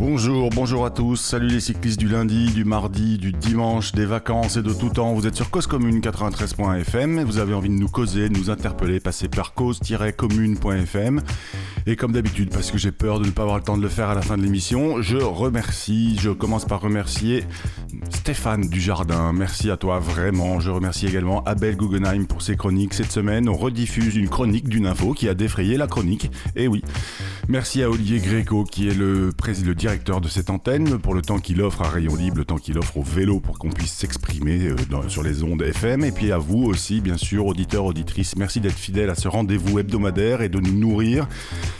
Bonjour, bonjour à tous. Salut les cyclistes du lundi, du mardi, du dimanche, des vacances et de tout temps. Vous êtes sur Cause Commune 93.fm. Vous avez envie de nous causer, de nous interpeller, passez par cause-commune.fm. Et comme d'habitude, parce que j'ai peur de ne pas avoir le temps de le faire à la fin de l'émission, je remercie, je commence par remercier Stéphane Dujardin. Merci à toi vraiment. Je remercie également Abel Guggenheim pour ses chroniques. Cette semaine, on rediffuse une chronique d'une info qui a défrayé la chronique. Et oui. Merci à Olivier Gréco qui est le, président, le directeur de cette antenne pour le temps qu'il offre à Rayon Libre, le temps qu'il offre au vélo pour qu'on puisse s'exprimer euh, sur les ondes FM. Et puis à vous aussi, bien sûr, auditeurs, auditrices, merci d'être fidèles à ce rendez-vous hebdomadaire et de nous nourrir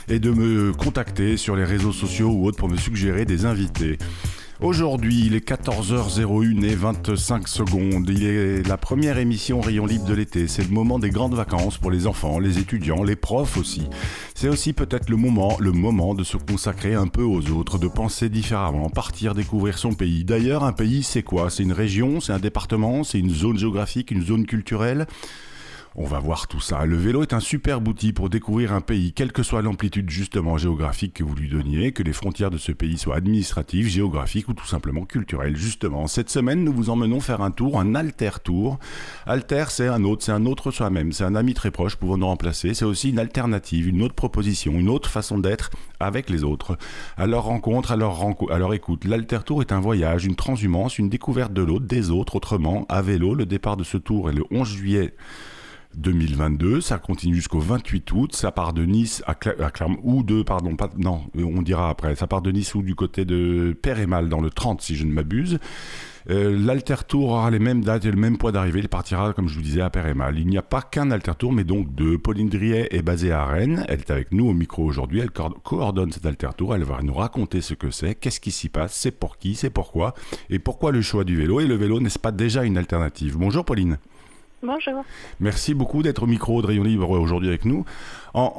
et de me contacter sur les réseaux sociaux ou autres pour me suggérer des invités. Aujourd'hui, il est 14h01 et 25 secondes. Il est la première émission Rayon Libre de l'été. C'est le moment des grandes vacances pour les enfants, les étudiants, les profs aussi. C'est aussi peut-être le moment, le moment de se consacrer un peu aux autres, de penser différemment, partir découvrir son pays. D'ailleurs, un pays, c'est quoi? C'est une région, c'est un département, c'est une zone géographique, une zone culturelle? On va voir tout ça. Le vélo est un superbe outil pour découvrir un pays, quelle que soit l'amplitude justement géographique que vous lui donniez, que les frontières de ce pays soient administratives, géographiques ou tout simplement culturelles. Justement, cette semaine, nous vous emmenons faire un tour, un alter-tour. Alter, c'est un autre, c'est un autre soi-même, c'est un ami très proche pouvant nous remplacer? C'est aussi une alternative, une autre proposition, une autre façon d'être avec les autres. À leur rencontre, à leur, à leur écoute. L'alter-tour est un voyage, une transhumance, une découverte de l'autre, des autres, autrement, à vélo. Le départ de ce tour est le 11 juillet 2022, ça continue jusqu'au 28 août, ça part de Nice ou de, pardon, non, euh, on dira après, ça part de Nice ou du côté de Père-et-Mal dans le 30 si je ne m'abuse. Euh, L'Alter Tour aura les mêmes dates et le même poids d'arrivée, il partira, comme je vous disais, à Père-et-Mal. Il n'y a pas qu'un Alter Tour, mais donc deux. Pauline Driet est basée à Rennes, elle est avec nous au micro aujourd'hui, elle co- coordonne cet Alter Tour, elle va nous raconter ce que c'est, qu'est-ce qui s'y passe, c'est pour qui, c'est pourquoi, et pourquoi le choix du vélo, et le vélo n'est-ce pas déjà une alternative? Bonjour Pauline. Bonjour. Merci beaucoup d'être au micro de Rayon Libre aujourd'hui avec nous. En-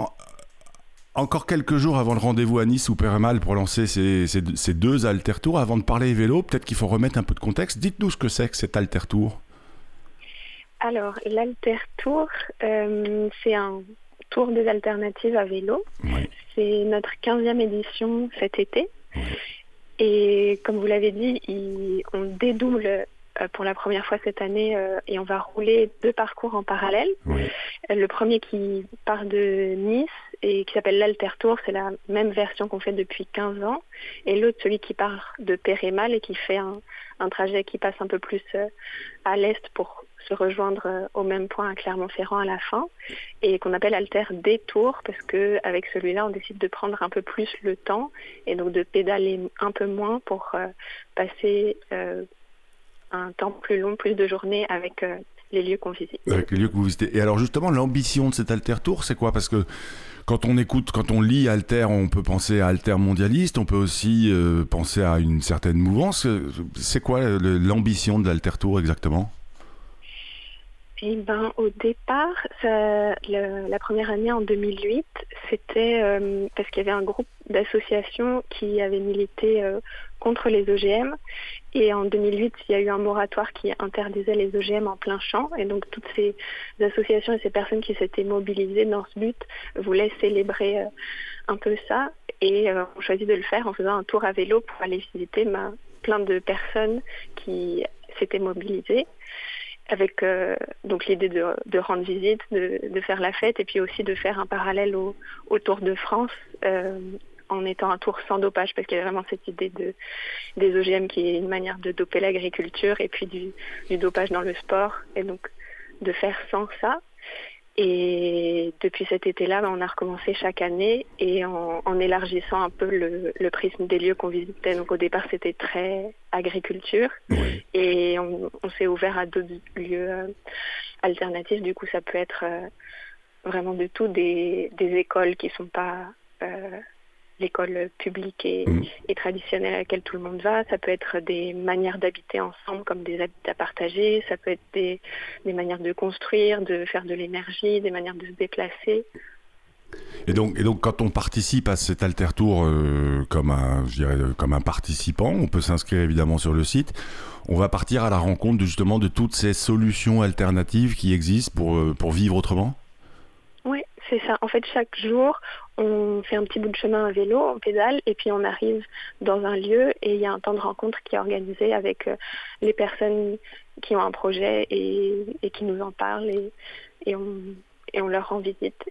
en- encore quelques jours avant le rendez-vous à Nice ou Péramal pour lancer ces, ces- ces deux Alter Tours, avant de parler vélo, peut-être qu'il faut remettre un peu de contexte. Dites-nous ce que c'est que cet Alter Tour. Alors, l'Alter Tour, euh, c'est un tour des alternatives à vélo. Oui. C'est notre 15e édition cet été. Et comme vous l'avez dit, il- on dédouble pour la première fois cette année euh, et on va rouler deux parcours en parallèle. Oui. Euh, Le premier qui part de Nice et qui s'appelle l'Alter Tour, c'est la même version qu'on fait depuis 15 ans. Et l'autre, celui qui part de Pérémal et qui fait un, un trajet qui passe un peu plus euh, à l'est pour se rejoindre euh, au même point à Clermont-Ferrand à la fin et qu'on appelle Alter Détour parce que avec celui-là on décide de prendre un peu plus le temps et donc de pédaler un peu moins pour euh, passer euh, un temps plus long, plus de journées avec euh, les lieux qu'on visite. Avec les lieux que vous visitez. Et alors justement, l'ambition de cet Alter Tour, c'est quoi? Parce que quand on écoute, quand on lit Alter, on peut penser à Alter mondialiste, on peut aussi euh, penser à une certaine mouvance. C'est quoi l'ambition de l'Alter Tour exactement? Eh ben, au départ, ça- le- la première année en 2008, c'était euh, parce qu'il y avait un groupe d'associations qui avait milité euh, contre les OGM. Et en 2008, il y a eu un moratoire qui interdisait les OGM en plein champ. Et donc, toutes ces associations et ces personnes qui s'étaient mobilisées dans ce but voulaient célébrer euh, un peu ça. Et euh, on choisit de le faire en faisant un tour à vélo pour aller visiter ben, plein de personnes qui s'étaient mobilisées avec euh, donc l'idée de, rendre visite, de, faire la fête et puis aussi de faire un parallèle au, Tour de France en étant un tour sans dopage parce qu'il y a vraiment cette idée de, des OGM qui est une manière de doper l'agriculture et puis du, du dopage dans le sport et donc de faire sans ça. Et depuis cet été-là, ben, on a recommencé chaque année et en, en élargissant un peu le, le prisme des lieux qu'on visitait. Donc au départ, c'était très agriculture et on, on s'est ouvert à d'autres lieux euh, alternatifs. Du coup, ça peut être euh, vraiment de tout, des, des écoles qui sont pas l'école publique Mhm. et, traditionnelle à laquelle tout le monde va. Ça peut être des manières d'habiter ensemble comme des habitats partagés. Ça peut être des, des manières de construire, de faire de l'énergie, des manières de se déplacer. Et donc, et donc, quand on participe à cet Alter Tour euh, comme, un, je dirais, euh, comme un participant, on peut s'inscrire évidemment sur le site. On va partir à la rencontre de, justement de toutes ces solutions alternatives qui existent pour, euh, pour vivre autrement? C'est ça. En fait, chaque jour, on fait un petit bout de chemin à vélo, on pédale, et puis on arrive dans un lieu et il y a un temps de rencontre qui est organisé avec euh, les personnes qui ont un projet et, qui nous en parlent et, on, leur rend visite.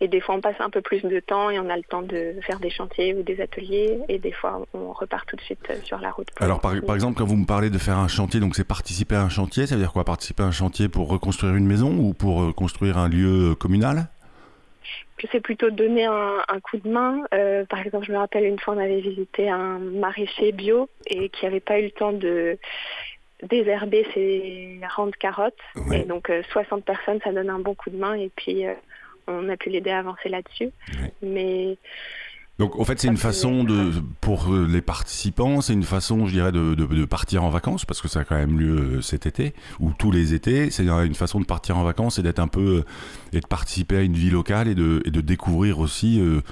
Et des fois, on passe un peu plus de temps et on a le temps de faire des chantiers ou des ateliers. Et des fois, on repart tout de suite euh, sur la route. Alors, par, exemple, quand vous me parlez de faire un chantier, donc c'est participer à un chantier, ça veut dire quoi? Participer à un chantier pour reconstruire une maison ou pour euh, construire un lieu euh, communal? C'est plutôt donner un, un coup de main. Euh, par exemple, je me rappelle une fois, on avait visité un maraîcher bio et qui n'avait pas eu le temps de désherber ses rangs de carottes. Et donc, euh, 60 personnes, ça donne un bon coup de main et puis euh, on a pu l'aider à avancer là-dessus. Ouais. Mais Donc, en fait, c'est une façon de, pour euh, les participants, c'est une façon, je dirais, de, de- de partir en vacances, parce que ça a quand même lieu euh, cet été, ou tous les étés. C'est une façon de partir en vacances et d'être un peu, euh, et de participer à une vie locale et de, et de découvrir aussi, euh,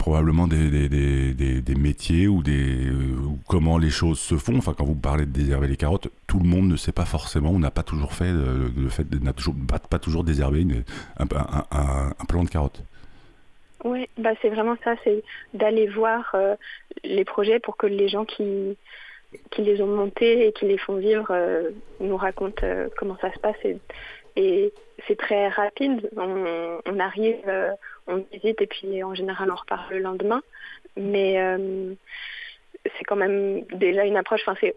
probablement des, des, des, des- métiers ou des, euh, comment les choses se font. Enfin, quand vous parlez de désherber les carottes, tout le monde ne sait pas forcément, on n'a pas toujours fait le fait, n'a toujours, pas, toujours désherber un, un, un, plant de carottes. Oui, bah c'est vraiment ça, c'est d'aller voir euh, les projets pour que les gens qui, qui les ont montés et qui les font vivre euh, nous racontent comment ça se passe. Et, c'est très rapide. On, arrive, on visite et puis en général on repart le lendemain. Mais euh, c'est quand même déjà une approche, enfin c'est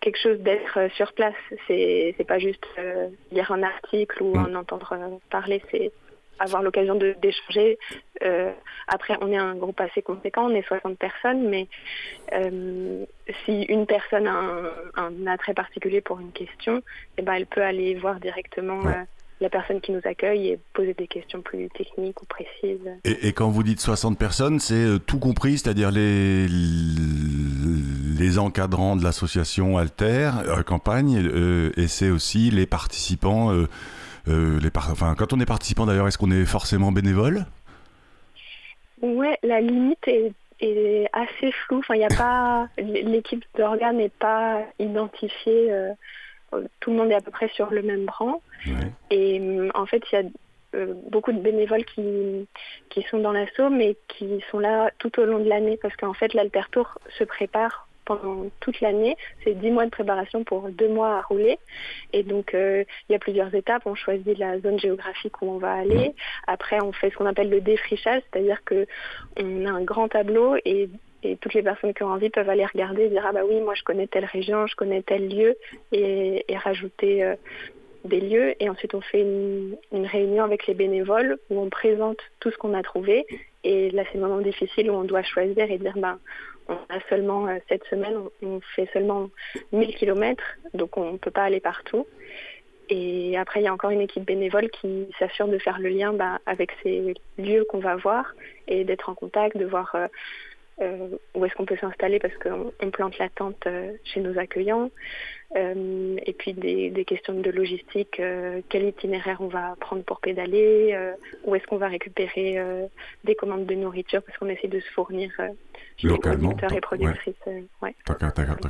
quelque chose d'être euh, sur place. C'est pas juste euh, lire un article ou Mm. en entendre parler, c'est avoir l'occasion d'échanger. Euh, après, on est un groupe assez conséquent, on est 60 personnes, mais euh, si une personne a un, un attrait particulier pour une question, eh ben, elle peut aller voir directement Ouais. La personne qui nous accueille et poser des questions plus techniques ou précises. Et, et quand vous dites 60 personnes, c'est euh, tout compris, c'est-à-dire les, les encadrants de l'association Alter euh, Campagne, euh, et c'est aussi les participants. euh, euh, les par- enfin, quand on est participant d'ailleurs, est-ce qu'on est forcément bénévole? Ouais, la limite est, est assez floue. Enfin, il n'y a pas l'équipe d'organes n'est pas identifiée. euh, tout le monde est à peu près sur le même rang. Et hum, en fait, il y a euh, beaucoup de bénévoles qui, qui sont dans l'assaut, mais qui sont là tout au long de l'année, parce qu'en fait, l'Altertour se prépare pendant toute l'année. C'est dix mois de préparation pour deux mois à rouler. Et donc, euh, il y a plusieurs étapes. On choisit la zone géographique où on va aller. Après, on fait ce qu'on appelle le défrichage, c'est-à-dire que on a un grand tableau et et toutes les personnes qui ont envie peuvent aller regarder et dire ah bah oui moi je connais telle région, je connais tel lieu et, et rajouter euh, des lieux et ensuite on fait une, réunion avec les bénévoles où on présente tout ce qu'on a trouvé et là c'est le moment difficile où on doit choisir et dire ben on a seulement euh, cette semaine on, fait seulement 1000 kilomètres donc on ne peut pas aller partout et après il y a encore une équipe bénévole qui s'assure de faire le lien bah, avec ces lieux qu'on va voir et d'être en contact de voir euh, euh, où est-ce qu'on peut s'installer parce qu'on on plante la tente chez nos accueillants. Euh, et puis des, des questions de logistique, euh, quel itinéraire on va prendre pour pédaler, euh, où est-ce qu'on va récupérer euh, des commandes de nourriture parce qu'on essaie de se fournir euh, chez Localement, les producteurs tant- et productrices. ouais.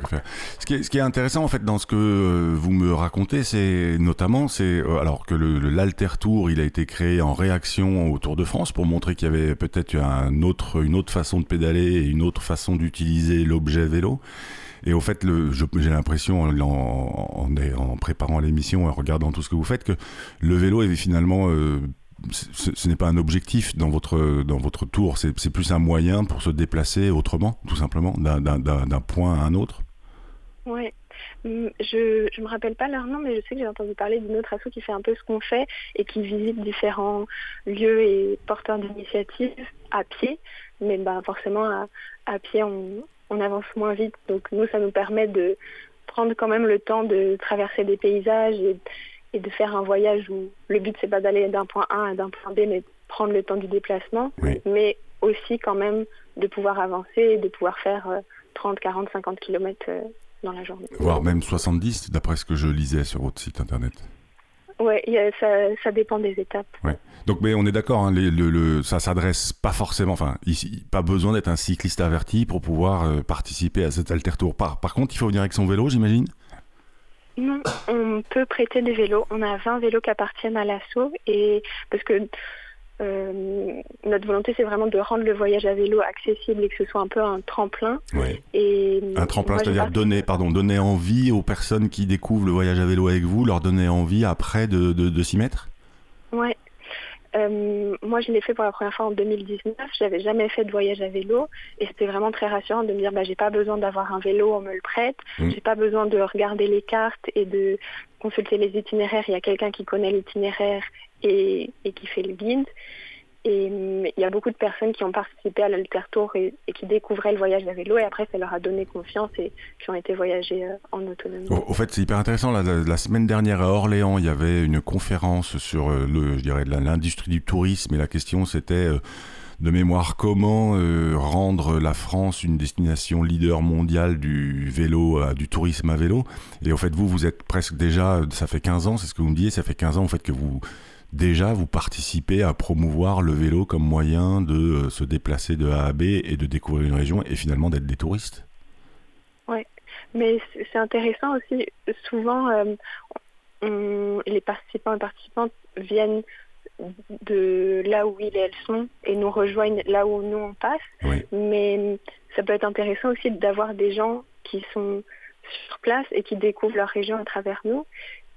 Faire. Ce qui, est, ce qui est intéressant en fait dans ce que vous me racontez, c'est notamment, c'est alors que le, le- l'Alter Tour, il a été créé en réaction au Tour de France pour montrer qu'il y avait peut-être un autre, une autre façon de pédaler et une autre façon d'utiliser l'objet vélo. Et au fait, j'ai l'impression en, en, préparant l'émission, en regardant tout ce que vous faites, que le vélo finalement euh, ce, n'est pas un objectif dans votre, dans votre tour, c'est plus un moyen pour se déplacer autrement, tout simplement, d'un- point à un autre. Ouais. Hum, Je je me rappelle pas leur nom, mais je sais que j'ai entendu parler d'une autre asso qui fait un peu ce qu'on fait et qui visite différents lieux et porteurs d'initiatives à pied. Mais ben forcément à, à pied on, on avance moins vite. Donc nous ça nous permet de prendre quand même le temps de traverser des paysages et, et de faire un voyage où le but c'est pas d'aller d'un point A à d'un point B, mais prendre le temps du déplacement, mais aussi quand même de pouvoir avancer et de pouvoir faire 30, 40, 50 km dans la journée. Voire même 70, d'après ce que je lisais sur votre site internet. Oui, ça, ça, dépend des étapes. Ouais. Donc, mais on est d'accord, hein, le, le, ça s'adresse pas forcément, enfin, ici, pas besoin d'être un cycliste averti pour pouvoir euh, participer à cet alter-tour. Par, par contre, il faut venir avec son vélo, j'imagine? Non, on peut prêter des vélos. On a 20 vélos qui appartiennent à l'assaut et parce que euh, notre volonté, c'est vraiment de rendre le voyage à vélo accessible et que ce soit un peu un tremplin. Et un tremplin, c'est-à-dire donner, pardon, donner envie aux personnes qui découvrent le voyage à vélo avec vous, leur donner envie après de, de, s'y mettre? Ouais. Euh, moi, je l'ai fait pour la première fois en 2019. J'avais jamais fait de voyage à vélo et c'était vraiment très rassurant de me dire, bah, j'ai pas besoin d'avoir un vélo, on me le prête. Mmh. J'ai pas besoin de regarder les cartes et de consulter les itinéraires. Il y a quelqu'un qui connaît l'itinéraire et, qui fait le guide. Et mm, il y a beaucoup de personnes qui ont participé à l'Alter Tour et, qui découvraient le voyage à vélo et après ça leur a donné confiance et qui ont été voyager euh, en autonomie. Au, fait, c'est hyper intéressant. La, semaine dernière à Orléans, il y avait une conférence sur euh, le, je dirais, l'industrie du tourisme et la question c'était euh, de mémoire comment rendre la France une destination leader mondiale du vélo, du tourisme à vélo? Et au fait, vous, vous êtes presque déjà, ça fait 15 ans, c'est ce que vous me disiez, ça fait 15 ans en fait que vous déjà vous participez à promouvoir le vélo comme moyen de euh, se déplacer de A à B et de découvrir une région et finalement d'être des touristes? Oui, mais c'est intéressant aussi. Souvent, euh, les participants et participantes viennent de là où ils et elles sont et nous rejoignent là où nous on passe. Mais ça peut être intéressant aussi d'avoir des gens qui sont sur place et qui découvrent leur région à travers nous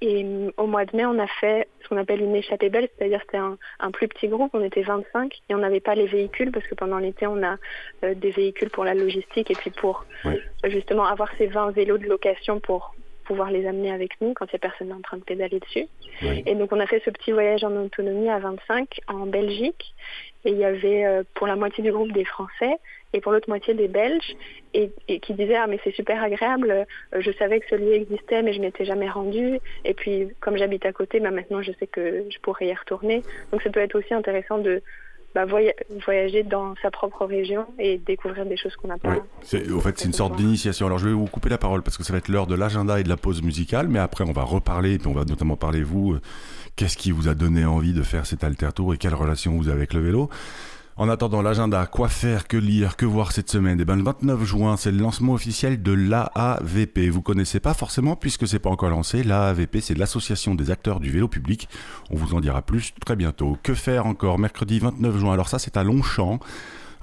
et euh, au mois de mai, on a fait ce qu'on appelle une échappée belle, c'est-à-dire c'était un, un, plus petit groupe, on était 25 et on n'avait pas les véhicules parce que pendant l'été, on a euh, des véhicules pour la logistique et puis pour justement avoir ces 20 vélos de location pour pouvoir les amener avec nous quand il n'y a personne en train de pédaler dessus. Et donc on a fait ce petit voyage en autonomie à 25 en Belgique. Et il y avait euh, pour la moitié du groupe des Français et pour l'autre moitié des Belges. Et, qui disaient ah mais c'est super agréable. Euh, je savais que ce lieu existait mais je m'étais jamais rendu et puis comme j'habite à côté bah, maintenant je sais que je pourrais y retourner. Donc ça peut être aussi intéressant de voyager dans sa propre région et découvrir des choses qu'on n'a pas. Au fait, c'est une sorte d'initiation. Alors, je vais vous couper la parole parce que ça va être l'heure de l'agenda et de la pause musicale, mais après, on va reparler et puis on va notamment parler, vous, euh, qu'est-ce qui vous a donné envie de faire cet alter tour et quelle relation vous avez avec le vélo? En attendant l'agenda, quoi faire, que lire, que voir cette semaine? Eh ben, le 29 juin, c'est le lancement officiel de l'AAVP. Vous connaissez pas forcément puisque c'est pas encore lancé. L'AAVP, c'est l'association des acteurs du vélo public. On vous en dira plus très bientôt. Que faire encore? Mercredi 29 juin. Alors ça, c'est à Longchamp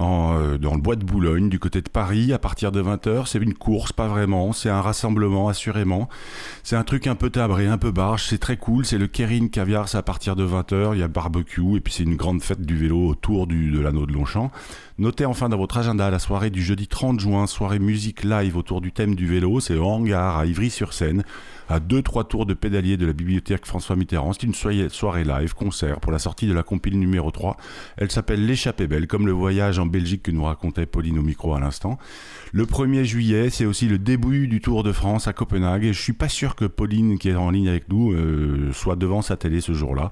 euh, dans le bois de Boulogne, du côté de Paris, à partir de 20h. C'est une course, pas vraiment. C'est un rassemblement, assurément. C'est un truc un peu tabré, un peu barge. C'est très cool. C'est le Kerin Caviar, c'est à partir de 20h. Il y a barbecue et puis c'est une grande fête du vélo autour du, de l'anneau de Longchamp. Notez enfin dans votre agenda la soirée du jeudi 30 juin, soirée musique live autour du thème du vélo. C'est au hangar à Ivry-sur-Seine à 2-3 tours de pédalier de la bibliothèque François Mitterrand. C'est une soirée live, concert pour la sortie de la compile numéro 3. Elle s'appelle L'échappée belle, comme le voyage en Belgique que nous racontait Pauline au micro à l'instant. Le 1er juillet, c'est aussi le début du Tour de France à Copenhague et je suis pas sûr que Pauline, qui est en ligne avec nous, euh, soit devant sa télé ce jour-là.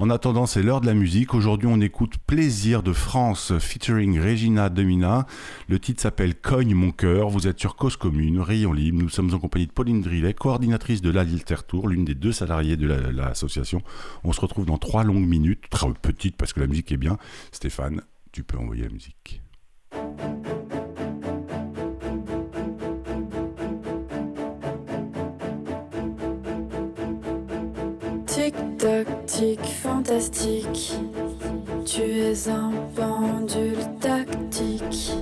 En attendant, c'est l'heure de la musique. Aujourd'hui, on écoute Plaisir de France featuring Regina Domina. Le titre s'appelle Cogne mon cœur. Vous êtes sur Cause Commune, Rayon Libre. Nous sommes en compagnie de Pauline Drillet, coordinatrice de l'Alter Tour, l'une des deux salariés de l'association. on se retrouve dans trois longues minutes, très petites parce que la musique est bien. Stéphane, tu peux envoyer la musique. Tic-tac-tic, fantastique. Tu es un pendule tactique.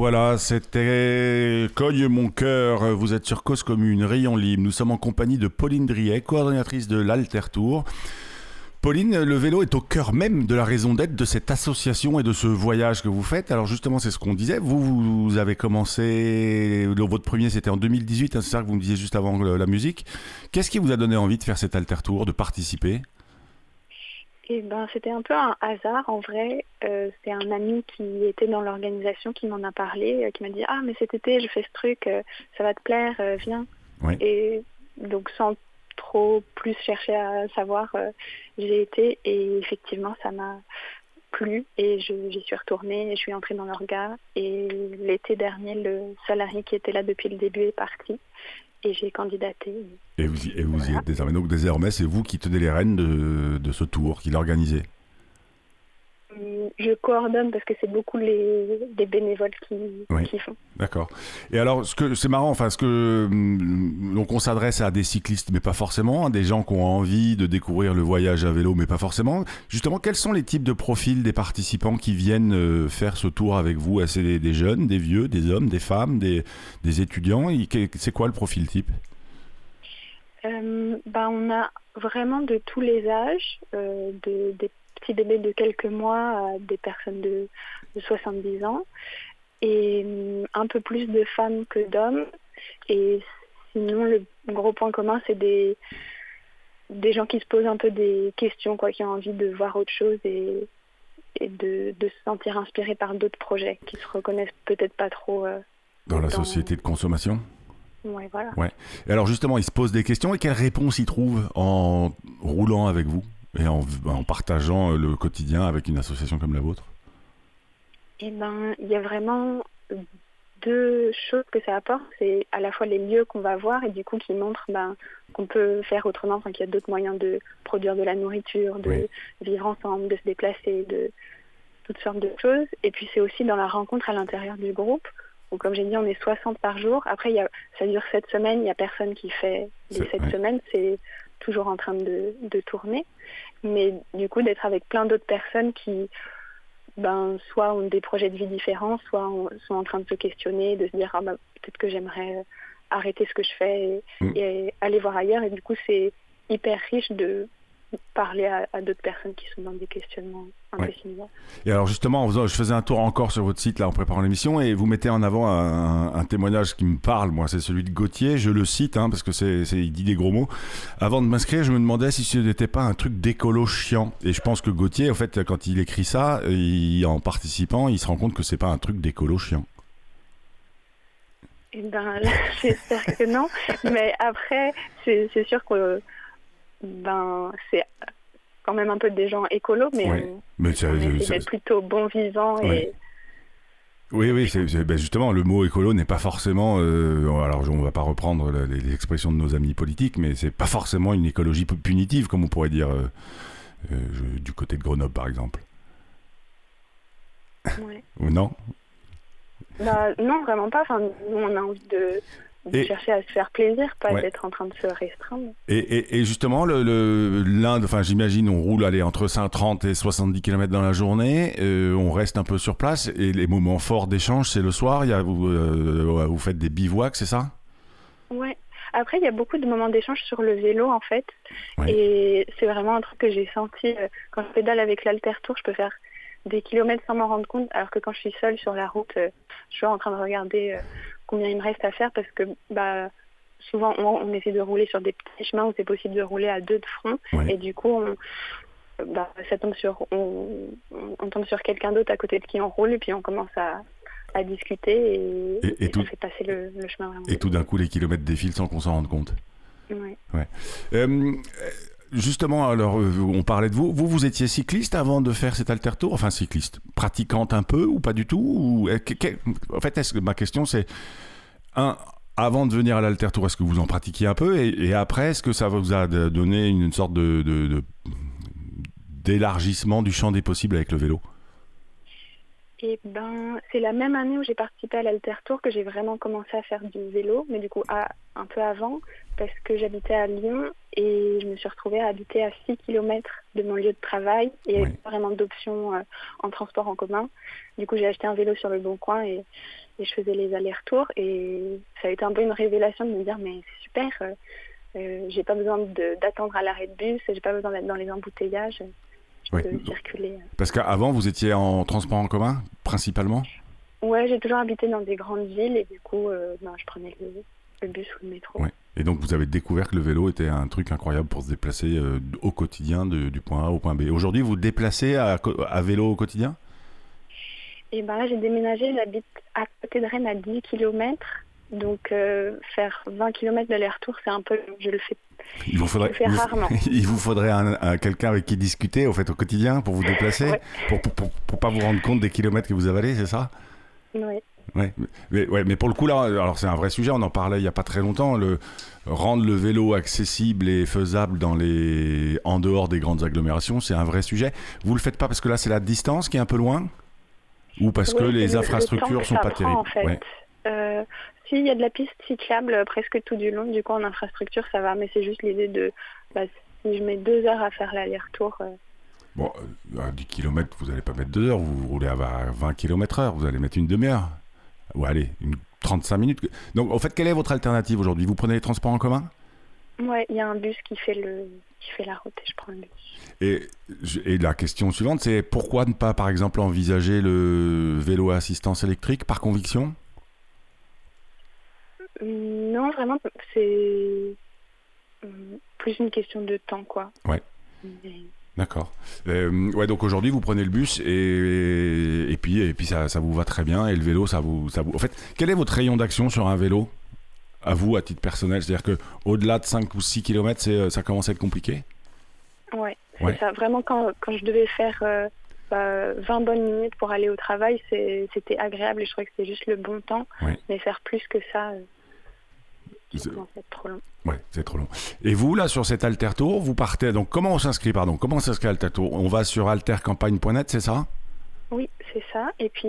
Voilà, c'était Cogne mon cœur. Vous êtes sur Cause Commune, Rayon Libre. Nous sommes en compagnie de Pauline Driet, coordonnatrice de l'Alter Tour. Pauline, le vélo est au cœur même de la raison d'être de cette association et de ce voyage que vous faites. Alors justement, c'est ce qu'on disait. Vous, vous avez commencé, votre premier c'était en 2018, hein, c'est ça que vous me disiez juste avant la musique. Qu'est-ce qui vous a donné envie de faire cet Alter Tour, de participer? Et ben, c'était un peu un hasard en vrai. Euh, c'est un ami qui était dans l'organisation qui m'en a parlé, euh, qui m'a dit ah mais cet été je fais ce truc, euh, ça va te plaire, viens. Oui. Et donc sans trop plus chercher à savoir, j'ai été et effectivement ça m'a plu et j'y suis retournée et je suis entrée dans l'orga et l'été dernier le salarié qui était là depuis le début est parti et j'ai candidaté. Et vous, y- et vous y êtes désormais. Donc désormais, c'est vous qui tenez les rênes de, ce tour, qui l'organisez. Je coordonne parce que c'est beaucoup les, les bénévoles qui, Oui. qui font. D'accord. Et alors, ce que c'est marrant, enfin, ce que hum, donc on s'adresse à des cyclistes, mais pas forcément, à des gens qui ont envie de découvrir le voyage à vélo, mais pas forcément. Justement, quels sont les types de profils des participants qui viennent euh, faire ce tour avec vous? C'est des, des jeunes, des vieux, des hommes, des femmes, des, des étudiants? C'est quoi le profil type? Euh, bah, on a vraiment de tous les âges, euh, de, des petits bébés de quelques mois à des personnes de, de 70 ans, et hum, un peu plus de femmes que d'hommes. Et sinon, le gros point commun, c'est des, des gens qui se posent un peu des questions, quoi, qui ont envie de voir autre chose et, et de, de se sentir inspirés par d'autres projets, qui se reconnaissent peut-être pas trop. euh, dans la société de consommation? Ouais, voilà. Et alors justement, ils se posent des questions et quelles réponses ils trouvent en roulant avec vous? Et en, en partageant euh, le quotidien avec une association comme la vôtre Eh ben, il y a vraiment deux choses que ça apporte. C'est à la fois les lieux qu'on va voir et du coup qui montrent ben, qu'on peut faire autrement, enfin, qu'il y a d'autres moyens de produire de la nourriture, de Oui. vivre ensemble, de se déplacer, de toutes sortes de choses. Et puis c'est aussi dans la rencontre à l'intérieur du groupe. Donc comme j'ai dit, on est 60 par jour. Après, il y a, ça dure 7 semaines, il n'y a personne qui fait les C'est- 7 ouais. semaines. C'est toujours en train de, de tourner. Mais du coup, d'être avec plein d'autres personnes qui, ben, soit ont des projets de vie différents, soit ont- sont en train de se questionner, de se dire ah, ben, peut-être que j'aimerais euh, arrêter ce que je fais et, Mm. et aller voir ailleurs. Et du coup, c'est hyper riche de parler à, à d'autres personnes qui sont dans des questionnements un Ouais. peu similaires. Et alors justement, en faisant- je faisais un tour encore sur votre site là en préparant l'émission et vous mettez en avant un, un témoignage qui me parle, moi, c'est celui de Gauthier. Je le cite hein, parce que c'est, il dit des gros mots. Avant de m'inscrire, je me demandais si ce n'était pas un truc d'écolo chiant. Et je pense que Gauthier, en fait, quand il écrit ça, il- en participant, il se rend compte que c'est pas un truc d'écolo chiant. Eh ben, j'espère que non. Mais après, c'est sûr que ben, c'est quand même un peu des gens écolos, mais Ouais. on, Mais ça- on essaie ça- d'être plutôt bon vivant et Ouais. Oui, oui, c'est, ben justement, le mot écolo n'est pas forcément. euh, alors, on va pas reprendre la- les, expressions de nos amis politiques, mais c'est pas forcément une écologie pu- punitive, comme on pourrait dire euh, euh, du côté de Grenoble, par exemple. ouais. Ou non? Bah, non, vraiment pas. Enfin, nous, on a envie de, de Et- chercher à se faire plaisir, pas Ouais. d'être en train de se restreindre. et, et- et justement, le, le- l'Inde, enfin, j'imagine, on roule allez, entre 30 et 70 km dans la journée, euh, on reste un peu sur place, et les moments forts d'échange, c'est le soir, il y a, vous, euh, vous faites des bivouacs, c'est ça? Ouais. Après, il y a beaucoup de moments d'échange sur le vélo, en fait. Ouais. Et c'est vraiment un truc que j'ai senti. euh, Quand je pédale avec l'Alter Tour, je peux faire des kilomètres sans m'en rendre compte, alors que quand je suis seule sur la route, je suis en train de regarder combien il me reste à faire, parce que bah, souvent, on, on essaie de rouler sur des petits chemins où c'est possible de rouler à deux de front. Ouais. Et du coup, on, bah, ça tombe sur, on, on- on tombe sur quelqu'un d'autre à côté de qui on roule, et puis on commence à, à discuter, et, Et- et et tout- ça fait passer le, le chemin vraiment. Et tout d'un coup, les kilomètres défilent sans qu'on s'en rende compte. Ouais. Euh, justement, alors, euh, on parlait de vous. Vous, vous étiez cycliste avant de faire cet alter tour? Enfin, cycliste. Pratiquante un peu ou pas du tout? Ou, euh, En fait, ma question, c'est avant de venir à l'alter tour, est-ce que vous en pratiquiez un peu? Et, après, est-ce que ça vous a donné une sorte de, d'élargissement du champ des possibles avec le vélo? Et ben, c'est la même année où j'ai participé à l'Alter Tour que j'ai vraiment commencé à faire du vélo, mais du coup un peu avant, parce que j'habitais à Lyon et je me suis retrouvée à habiter à 6 km de mon lieu de travail et il n'y avait Oui. pas vraiment d'options euh, en transport en commun. Du coup, j'ai acheté un vélo sur le bon coin et, et je faisais les allers-retours et ça a été un peu une révélation de me dire mais c'est super, euh, euh, j'ai pas besoin d'attendre à l'arrêt de bus, j'ai pas besoin d'être dans les embouteillages, je peux circuler. Parce qu'avant, vous étiez en transport en commun, principalement? Ouais, j'ai toujours habité dans des grandes villes et du coup, euh, ben, je prenais le, le bus ou le métro. Ouais. Et donc, vous avez découvert que le vélo était un truc incroyable pour se déplacer euh, au quotidien de- du point A au point B. Aujourd'hui, vous vous déplacez à, vélo au quotidien? Et ben là, j'ai déménagé, j'habite à côté de Rennes à 10 km. Donc, euh, faire 20 km d'aller-retour, c'est un peu. Je le fais. Il vous faudrait, Je le fais rarement. il vous faudrait un, un- quelqu'un avec qui discuter au fait au quotidien pour vous déplacer, Ouais. pour, pour, pour, pour pas vous rendre compte des kilomètres que vous avalez, c'est ça? Ouais. Ouais. Mais, ouais, mais pour le coup là, alors c'est un vrai sujet. On en parlait il y a pas très longtemps. Le rendre le vélo accessible et faisable dans les, en dehors des grandes agglomérations, c'est un vrai sujet. Vous le faites pas parce que là c'est la distance qui est un peu loin, ou parce que Oui, les le- le infrastructures temps sont pas prend, terribles? En fait. Ouais. Euh, si, il y a de la piste cyclable euh, presque tout du long. Du coup, en infrastructure, ça va. Mais c'est juste l'idée de. Bah, si je mets deux heures à faire l'aller-retour. euh, Bon, à 10 km, vous n'allez pas mettre deux heures, vous roulez à 20 km heure, vous allez mettre une demi-heure. Ou allez, une 35 minutes. Donc, en fait, quelle est votre alternative aujourd'hui? Vous prenez les transports en commun? Ouais, il y a un bus qui fait, le... qui fait la route et je prends le bus. et, la question suivante, c'est pourquoi ne pas, par exemple, envisager le vélo à assistance électrique par conviction? Hum, Non, vraiment, c'est hum, plus une question de temps, quoi. Ouais. Mais- D'accord. Euh, ouais, donc aujourd'hui, vous prenez le bus et, et puis, et puis ça, ça vous va très bien. Et le vélo, ça vous, ça vous. En fait, quel est votre rayon d'action sur un vélo? À vous, à titre personnel C'est-à-dire que au-delà de 5 ou 6 km, c'est, ça commence à être compliqué? Ouais, c'est Ouais. ça. Vraiment, quand, quand je devais faire euh, bah, 20 bonnes minutes pour aller au travail, c'était agréable et je trouvais que c'était juste le bon temps. Ouais. Mais faire plus que ça, euh, C'est- trop long. Ouais, c'est trop long. Et vous, là, sur cet Alter Tour, vous partez. Donc, comment on s'inscrit, pardon Comment on s'inscrit à Alter Tour? On va sur altercampagne.net, c'est ça? Oui, c'est ça. Et puis,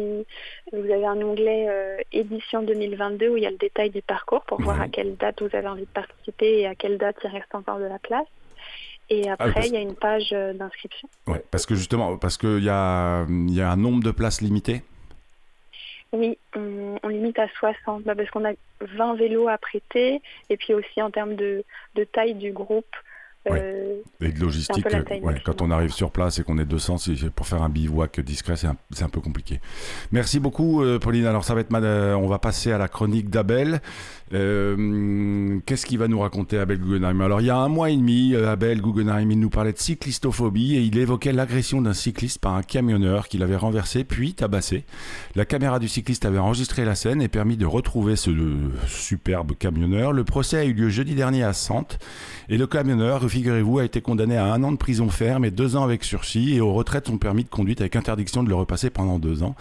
vous avez un onglet euh, édition 2022 où il y a le détail du parcours pour voir à quelle date vous avez envie de participer et à quelle date il reste encore de la place. Et après, Ah parce- il y a une page euh, d'inscription. Ouais, parce que justement, parce qu'il y a, y a un nombre de places limité. Oui, on, limite à 60 bah, parce qu'on a 20 vélos à prêter et puis aussi en termes de taille du groupe. Euh, Et de logistique, euh, ouais, quand on arrive sur place et qu'on est 200, c'est pour faire un bivouac discret, c'est un, peu compliqué. Merci beaucoup, euh, Pauline. Alors, ça va être mal, on va passer à la chronique d'Abel. Euh, Qu'est-ce qu'il va nous raconter, Abel Guggenheim? Alors, il y a un mois et demi, Abel Guggenheim, il nous parlait de cyclistophobie et il évoquait l'agression d'un cycliste par un camionneur qui l'avait renversé puis tabassé. La caméra du cycliste avait enregistré la scène et permis de retrouver ce superbe camionneur. Le procès a eu lieu jeudi dernier à Sante. Et le camionneur, figurez-vous, a été condamné à un an de prison ferme et deux ans avec sursis et au retrait de son permis de conduite avec interdiction de le repasser pendant deux ans.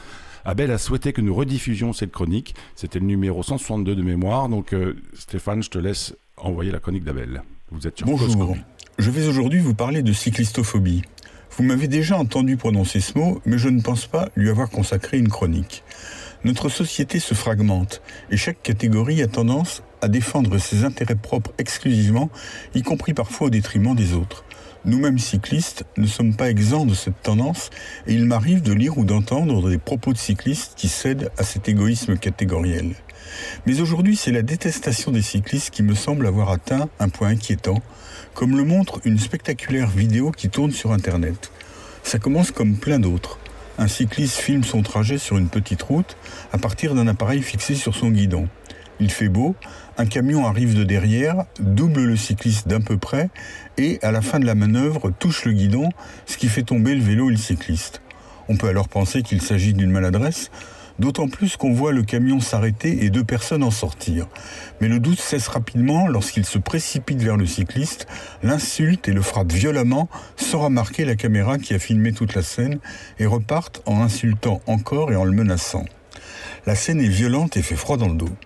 Abel a souhaité que nous rediffusions cette chronique. C'était le numéro 162 de mémoire. Donc, euh, Stéphane, je te laisse envoyer la chronique d'Abel. Vous êtes sur Bonjour. Je vais aujourd'hui vous parler de cyclistophobie. Vous m'avez déjà entendu prononcer ce mot, mais je ne pense pas lui avoir consacré une chronique. Notre société se fragmente et chaque catégorie a tendance à défendre ses intérêts propres exclusivement, y compris parfois au détriment des autres. Nous-mêmes cyclistes ne sommes pas exempts de cette tendance et il m'arrive de lire ou d'entendre des propos de cyclistes qui cèdent à cet égoïsme catégoriel. Mais aujourd'hui, c'est la détestation des cyclistes qui me semble avoir atteint un point inquiétant, comme le montre une spectaculaire vidéo qui tourne sur Internet. Ça commence comme plein d'autres. Un cycliste filme son trajet sur une petite route à partir d'un appareil fixé sur son guidon. Il fait beau, un camion arrive de derrière, double le cycliste d'un peu près et, à la fin de la manœuvre, touche le guidon, ce qui fait tomber le vélo et le cycliste. On peut alors penser qu'il s'agit d'une maladresse, D'autant plus qu'on voit le camion s'arrêter et deux personnes en sortir. Mais le doute cesse rapidement lorsqu'il se précipite vers le cycliste, l'insulte et le frappe violemment sans remarquer la caméra qui a filmé toute la scène et repartent en insultant encore et en le menaçant. La scène est violente et fait froid dans le dos.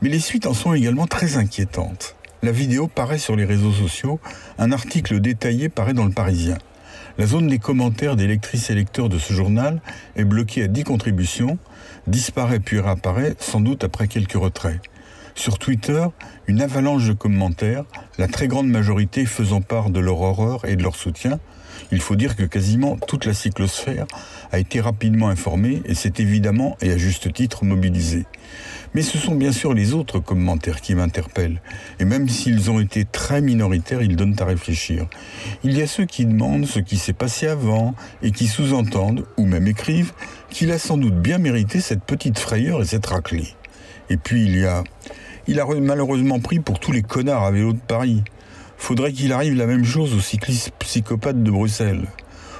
Mais les suites en sont également très inquiétantes. La vidéo paraît sur les réseaux sociaux, un article détaillé paraît dans le Parisien. La zone des commentaires des lectrices et lecteurs de ce journal est bloquée à 10 contributions, disparaît puis réapparaît, sans doute après quelques retraits. Sur Twitter, une avalanche de commentaires, la très grande majorité faisant part de leur horreur et de leur soutien. Il faut dire que quasiment toute la cyclosphère a été rapidement informée et s'est évidemment et à juste titre mobilisée. Mais ce sont bien sûr les autres commentaires qui m'interpellent. Et même s'ils ont été très minoritaires, ils donnent à réfléchir. Il y a ceux qui demandent ce qui s'est passé avant et qui sous-entendent, ou même écrivent, qu'il a sans doute bien mérité cette petite frayeur et cette raclée. Et puis il y a... Il a malheureusement pris pour tous les connards à vélo de Paris. Faudrait qu'il arrive la même chose aux cyclistes psychopathes de Bruxelles.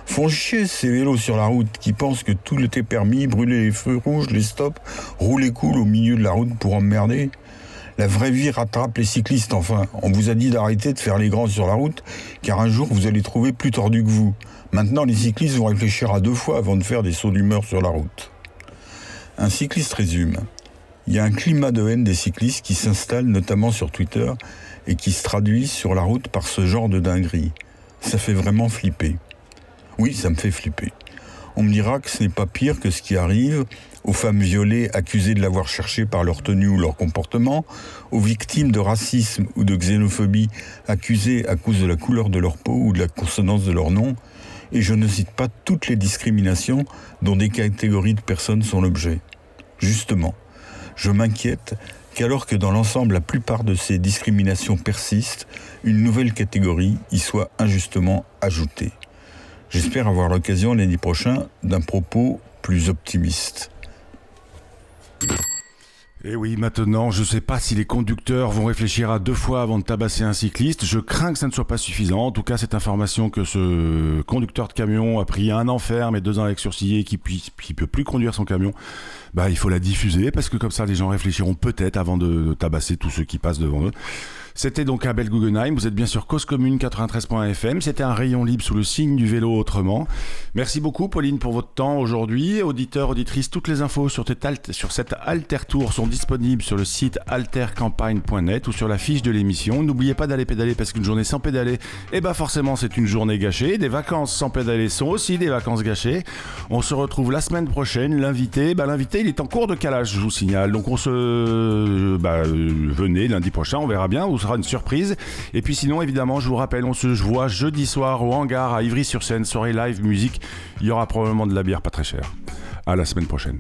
Font chier ces vélos sur la route qui pensent que tout était permis, brûler les feux rouges, les stops, rouler cool au milieu de la route pour emmerder. La vraie vie rattrape les cyclistes enfin. On vous a dit d'arrêter de faire les grands sur la route, car un jour vous allez trouver plus tordu que vous. Maintenant, les cyclistes vont réfléchir à deux fois avant de faire des sauts d'humeur sur la route. Un cycliste résume. Il y a un climat de haine des cyclistes qui s'installe notamment sur Twitter et qui se traduit sur la route par ce genre de dinguerie. Ça fait vraiment flipper. Oui, ça me fait flipper. On me dira que ce n'est pas pire que ce qui arrive aux femmes violées accusées de l'avoir cherché par leur tenue ou leur comportement, aux victimes de racisme ou de xénophobie accusées à cause de la couleur de leur peau ou de la consonance de leur nom, et je ne cite pas toutes les discriminations dont des catégories de personnes sont l'objet. Justement, je m'inquiète qu'alors que dans l'ensemble la plupart de ces discriminations persistent, une nouvelle catégorie y soit injustement ajoutée. J'espère avoir l'occasion l'année prochaine d'un propos plus optimiste. Et oui, maintenant, je ne sais pas si les conducteurs vont réfléchir à deux fois avant de tabasser un cycliste. Je crains que ça ne soit pas suffisant. En tout cas, cette information que ce conducteur de camion a pris un an ferme et deux ans avec sursis et qui ne peut plus conduire son camion, bah, il faut la diffuser parce que comme ça, les gens réfléchiront peut-être avant de tabasser tous ceux qui passent devant eux. C'était donc Abel Guggenheim. Vous êtes bien sur Cause Commune 93.fm. C'était un rayon libre sous le signe du vélo autrement. Merci beaucoup, Pauline, pour votre temps aujourd'hui. Auditeurs, auditrices, toutes les infos sur, sur cette Alter Tour sont disponibles sur le site altercampagne.net ou sur la fiche de l'émission. N'oubliez pas d'aller pédaler parce qu'une journée sans pédaler, eh ben forcément, c'est une journée gâchée. Des vacances sans pédaler sont aussi des vacances gâchées. On se retrouve la semaine prochaine. L'invité, bah, l'invité, il est en cours de calage, je vous signale. Donc on se, bah, venez lundi prochain, on verra bien une surprise. Et puis sinon, évidemment, je vous rappelle, on se voit jeudi soir au hangar à Ivry-sur-Seine, soirée live musique. Il y aura probablement de la bière pas très chère. À la semaine prochaine.